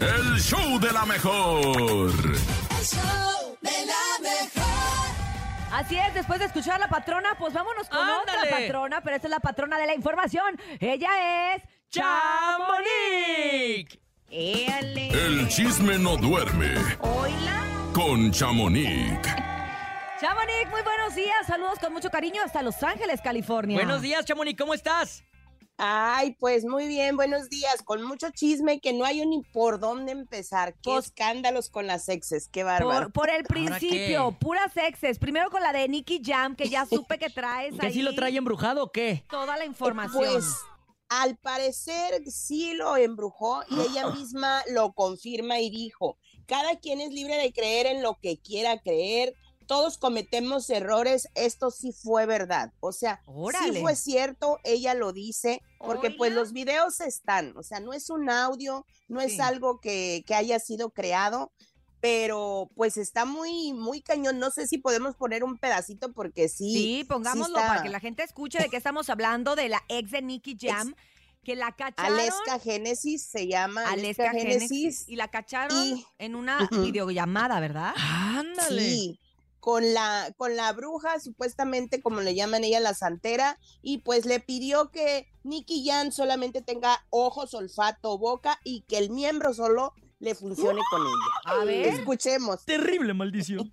El show de la mejor. El show de la mejor. Así es, después de escuchar a la patrona, pues vámonos con ¡Ándale! otra patrona, pero esta es la patrona de la información. Ella es ¡Chamonix! El chisme no duerme Hola. con Chamonix. Chamonix, muy buenos días. Saludos con mucho cariño hasta Los Ángeles, California. Buenos días, Chamonix, ¿cómo estás? Ay, pues muy bien, buenos días. Con mucho chisme que no hay ni por dónde empezar. Qué Pues- escándalos con las exes, qué bárbaro. Por, por el principio, puras exes. Primero con la de Nicky Jam, que ya supe que traes ¿Que ahí sí lo trae embrujado o qué? toda la información. Pues al parecer sí lo embrujó y ella misma lo confirma y dijo, cada quien es libre de creer en lo que quiera creer. Todos cometemos errores, esto sí fue verdad. O sea, Órale. sí fue cierto, ella lo dice, porque pues los videos están, o sea, no es un audio, no es algo que, que haya sido creado, pero pues está muy, muy cañón. No sé si podemos poner un pedacito porque sí. Sí, pongámoslo para que la gente escuche de qué estamos hablando, de la ex de Nicky Jam, que la cacharon. Aleska Génesis se llama. Aleska Génesis. Y la cacharon Y- en una videollamada, ¿verdad? ¡Ándale! Sí, con la, con la bruja, supuestamente como le llaman ella, la santera, y pues le pidió que Nicky Jan solamente tenga ojos, olfato, boca y que el miembro solo le funcione con ella. A ver. Escuchemos. Terrible maldición.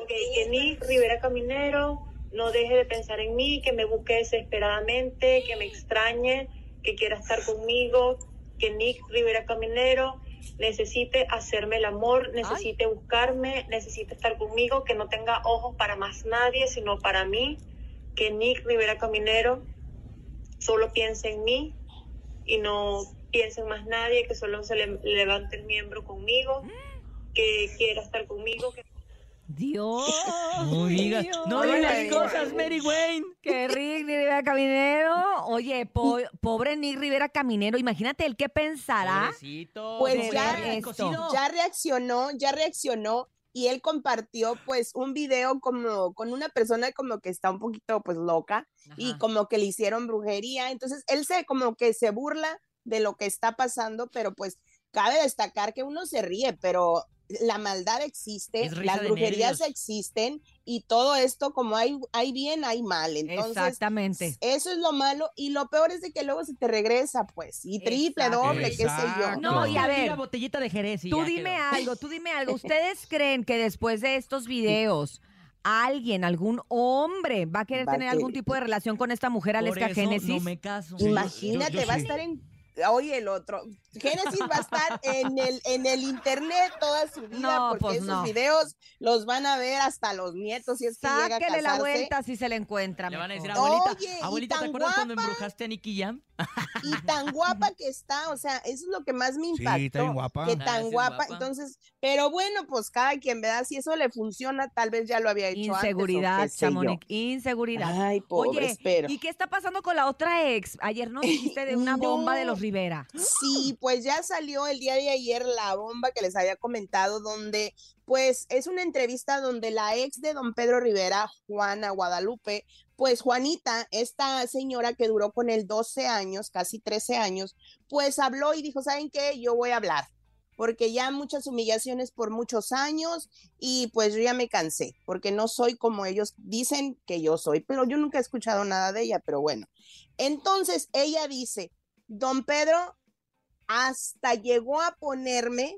Ok, que Nick Rivera Caminero no deje de pensar en mí, que me busque desesperadamente, que me extrañe, que quiera estar conmigo, que Nick Rivera Caminero necesite hacerme el amor, necesite buscarme, necesite estar conmigo, que no tenga ojos para más nadie, sino para mí, que Nick Rivera Caminero solo piense en mí y no piense en más nadie, que solo se le levante el miembro conmigo, que quiera estar conmigo, que Dios. No digas, no digas cosas, Mary Wayne. Que Rick Rivera Caminero. Oye, po- pobre Nick Rivera Caminero. Imagínate el qué pensará. Pobrecito, Pues ya- esto. reaccionó, ya reaccionó y él compartió pues un video como con una persona como que está un poquito pues loca y como que le hicieron brujería. Entonces él se como que se burla de lo que está pasando, pero pues cabe destacar que uno se ríe, pero la maldad existe, las brujerías existen y todo esto como hay, hay bien, hay mal. Entonces, Exactamente. eso es lo malo y lo peor es de que luego se te regresa pues y triple, Exacto. doble, qué sé yo. No, y a ver, Diga botellita de Jerez y Tú ya dime quedó. algo, tú dime algo. ¿Ustedes creen que después de estos videos alguien, algún hombre, va a querer Va tener algún tipo de relación con esta mujer, Por Aleska eso Génesis? no me caso. Imagínate, va a estar en. Oye, el otro. Génesis va a estar en el, en el internet toda su vida No, porque pues esos no. videos los van a ver hasta los nietos si es que llega a Sáquele la vuelta si se le encuentra. Le van a decir, abuelita, Oye, abuelita, ¿te acuerdas cuando embrujaste a Nicky Jam? Y tan guapa que está, o sea, eso es lo que más me impactó. guapa. Que tan guapa. guapa. Entonces, pero bueno, pues cada quien, ¿verdad? Si eso le funciona, tal vez ya lo había hecho antes, Inseguridad, yo. Chamonix, inseguridad. Ay, pobre, Oye, espero. ¿y qué está pasando con la otra ex? Ayer nos dijiste de una bomba de No. los Rivera. Sí, pues ya salió el día de ayer la bomba que les había comentado, donde pues es una entrevista donde la ex de don Pedro Rivera, Juana Guadalupe, pues Juanita, esta señora que duró con él 12 años, casi 13 años, pues habló y dijo, ¿saben qué? Yo voy a hablar, porque ya muchas humillaciones por muchos años y pues yo ya me cansé, porque no soy como ellos dicen que yo soy, pero yo nunca he escuchado nada de ella, pero bueno. Entonces ella dice, don Pedro hasta llegó a ponerme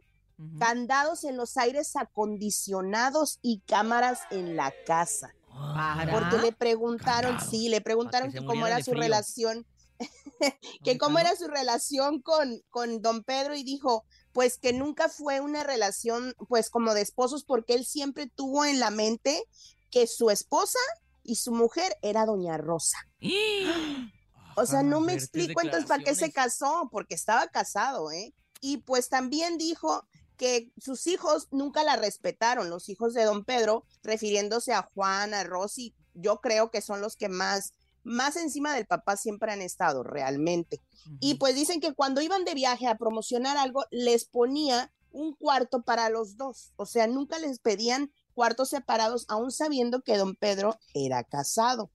candados en los aires acondicionados y cámaras en la casa. Para. Porque le preguntaron, Candado. sí, le preguntaron que cómo era su frío. relación, que cómo era su relación con, con don Pedro y dijo, pues que nunca fue una relación pues como de esposos porque él siempre tuvo en la mente que su esposa y su mujer era doña Rosa. O sea, no me explico entonces para qué se casó, porque estaba casado, ¿eh? Y pues también dijo que sus hijos nunca la respetaron, los hijos de don Pedro, refiriéndose a Juan, a Rosy, yo creo que son los que más, más encima del papá siempre han estado realmente. Y pues dicen que cuando iban de viaje a promocionar algo, les ponía un cuarto para los dos, o sea, nunca les pedían cuartos separados, aún sabiendo que don Pedro era casado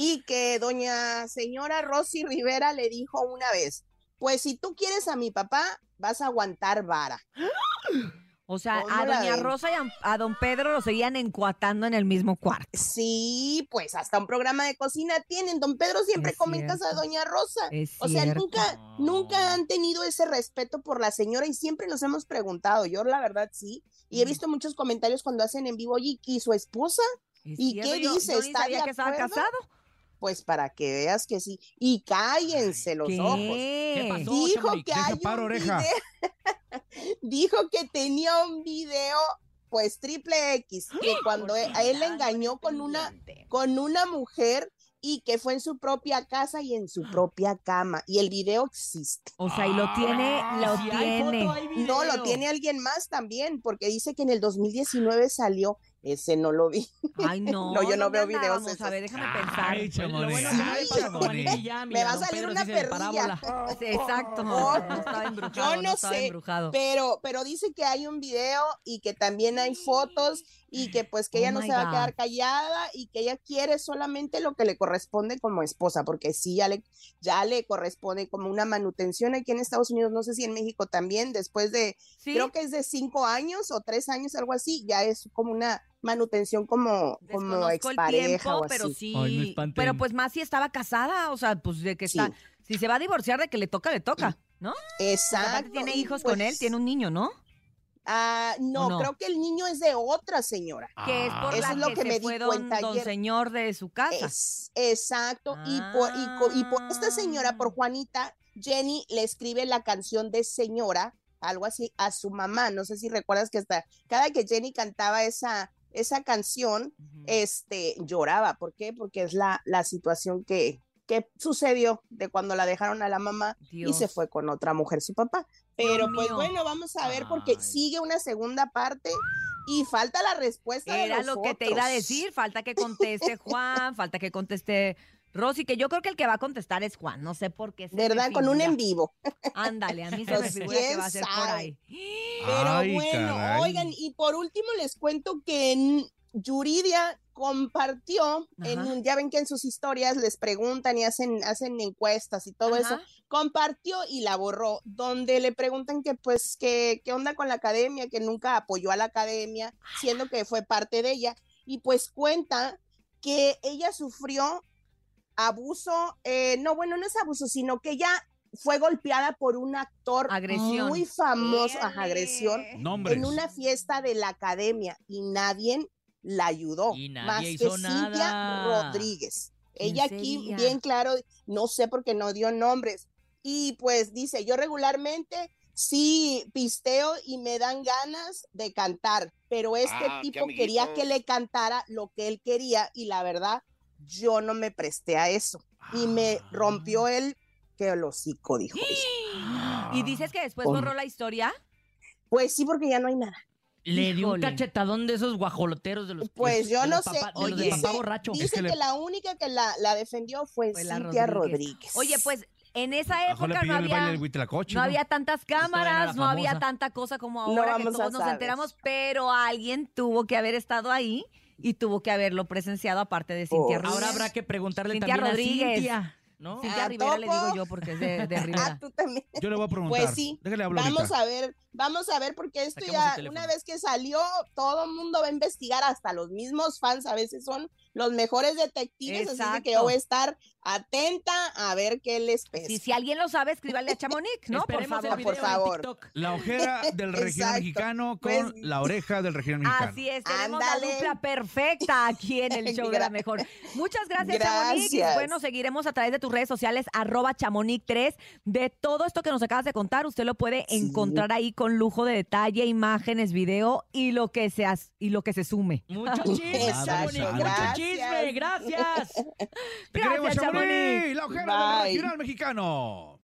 y que doña señora Rosy Rivera le dijo una vez, pues si tú quieres a mi papá, vas a aguantar vara. O sea, ¿Cómo a doña ven? Rosa y a, a don Pedro lo seguían encuatando en el mismo cuarto. Sí, pues hasta un programa de cocina tienen. Don Pedro siempre Es come en casa de cierto. doña Rosa. Es O sea, cierto. nunca, nunca han tenido ese respeto por la señora y siempre nos hemos preguntado. Yo la verdad sí. Y he visto muchos comentarios cuando hacen en vivo, oye, ¿y su esposa? Es ¿Y cierto, qué dice? Yo, ¿Está de que estaba acuerdo? casado. Pues para que veas que sí. Y cállense los ojos. ¿Qué? pasó? Dijo Chamonix? que hay un oreja. video. Dijo que tenía un video, pues triple X, que cuando él- a él le engañó con una, con una mujer y que fue en su propia casa y en su propia cama. Y el video existe. O sea, y lo tiene, lo Si hay foto, tiene. No, lo tiene alguien más también, porque dice que en el 2019 salió. Ese no lo vi. Ay, no. No, yo no ¿dónde veo videos esos. A ver, déjame pensar. Ay, Chamonix. bueno Ay, me Chamonix. Va a salir Pedro una sí perrilla. parábola. Sí, Exacto. Oh, no embrujado. yo no sé, embrujado. Pero, pero dice que hay un video y que también hay fotos y que pues que Oh ella no se va a quedar callada y que ella quiere solamente lo que le corresponde como esposa, porque sí, ya le, ya le corresponde como una manutención aquí en Estados Unidos, no sé si en México también, después de, Sí, creo que es de cinco años o tres años, algo así, ya es como una manutención como, como el expareja tiempo, o pero sí. Ay, pero pues más si estaba casada, o sea, pues de que Sí. está. Si se va a divorciar, de que le toca, le toca, ¿no? Exacto. tiene y, hijos con él, pues, tiene un niño, ¿no? Ah, no, no? creo que el niño es de otra señora. Que es por Eso la es lo que, que se me di cuenta don ayer. señor de su casa. Es, exacto. Y, por, y, y por esta señora, por Ah. Juanita, Jenny le escribe la canción de señora, algo así, a su mamá. No sé si recuerdas que hasta cada que Jenny cantaba esa, esa canción, este, lloraba. ¿Por qué? Porque es la, la situación que, que sucedió de cuando la dejaron a la mamá y se fue con otra mujer, su papá. Pero pues mío. bueno, vamos a ver porque Ay. sigue una segunda parte y falta la respuesta de Era los lo que te iba a otros. decir. Falta que conteste Juan, falta que conteste Rosy, que yo creo que el que va a contestar es Juan. No sé por qué. ¿Verdad? Con un en vivo. Ándale, a mí se Pues, me figura que ¿quién va a ser por ahí. Pero Ay, bueno, caray. oigan, y por último les cuento que en Yuridia compartió, en Ajá. ya ven que en sus historias les preguntan y hacen, hacen encuestas y todo eso, compartió y la borró, donde le preguntan que pues que qué onda con la academia, que nunca apoyó a la academia, siendo que fue parte de ella, y pues cuenta que ella sufrió abuso, eh, no, bueno, no es abuso, sino que ella fue golpeada por un actor Agresión. muy famoso, ajá, agresión, Nombres. en una fiesta de la academia y nadie la ayudó, Y nadie más que hizo nada. Rodríguez. ¿Quién Ella aquí sería? bien claro, no sé por qué no dio nombres. Y pues dice, yo regularmente sí pisteo y me dan ganas de cantar, pero este Ah, tipo quería que le cantara lo que él quería y la verdad, yo no me presté a eso. Y me rompió el que el hocico, dijo ella. Y dices que después ¿Cómo? borró la historia. Pues sí, porque ya no hay nada. Le dio un Híjole. chatadón de esos guajoloteros de los Pues yo no sé. de los de Oye, papá dice- borracho. Dice que que, le- la única que la, la defendió fue, Fue la Cintia Rodríguez. Rodríguez. Oye, pues en esa época no había, Huitlacoche, no ¿no? había tantas cámaras, no había tanta cosa como No ahora que vamos a todos nos enteramos, pero alguien tuvo que haber estado ahí y tuvo que haberlo presenciado aparte de Cintia Oh. Rodríguez. Ahora habrá que preguntarle Cintia también Rodríguez. a Cintia, ¿no? Cintia ¿A Rivera le digo yo porque es de, de Ah, Rivera. tú también. Yo le voy a preguntar. Pues sí, Déjale hablar Vamos ahorita. a ver, vamos a ver, porque esto Saquemos ya, una vez que salió, todo el mundo va a investigar, hasta los mismos fans a veces son los mejores detectives, así que yo voy a estar atenta a ver qué les pesa. Si, si alguien lo sabe, escríbale a Chamonix, ¿no? Por favor. video Por favor. La ojera del regional mexicano con Pues- la oreja del regional mexicano. Así es, tenemos la Ándale. dupla perfecta aquí en el show de la mejor. Muchas gracias, Chamonix. Gracias. bueno, seguiremos a través de tus redes sociales, arroba chamonix3. De todo esto que nos acabas de contar, usted lo puede Sí. encontrar ahí con lujo de detalle, imágenes, video y lo que se, as- y lo que se sume. Mucho chisme, Chamonix, mucho gracias. chisme, gracias. Te queremos, Gracias, Chamonix, Chamonix. la ojera del regional mexicano.